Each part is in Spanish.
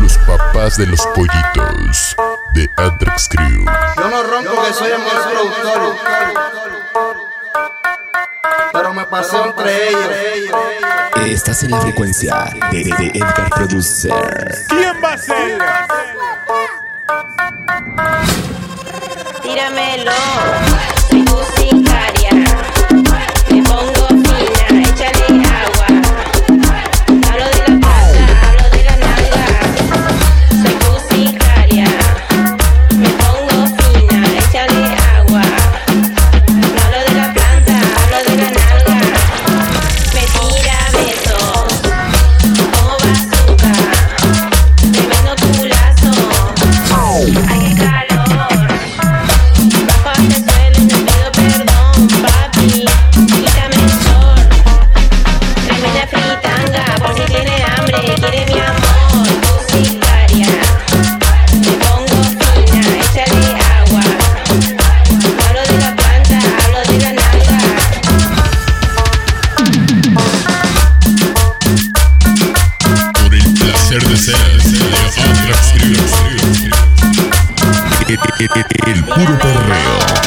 los papás de los pollitos de Anthrax Crew. Yo no rompo que soy el amor productor, pero me pasé entre ellos. Estás en la frecuencia de, de, de Edgar Producer. ¿Quién va a ser? Tíramelo. E, e, e, el puro perreo.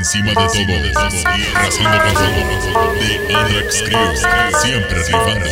encima de todo, de todo, y arrasando con todo, de Alex Crew, siempre rifando.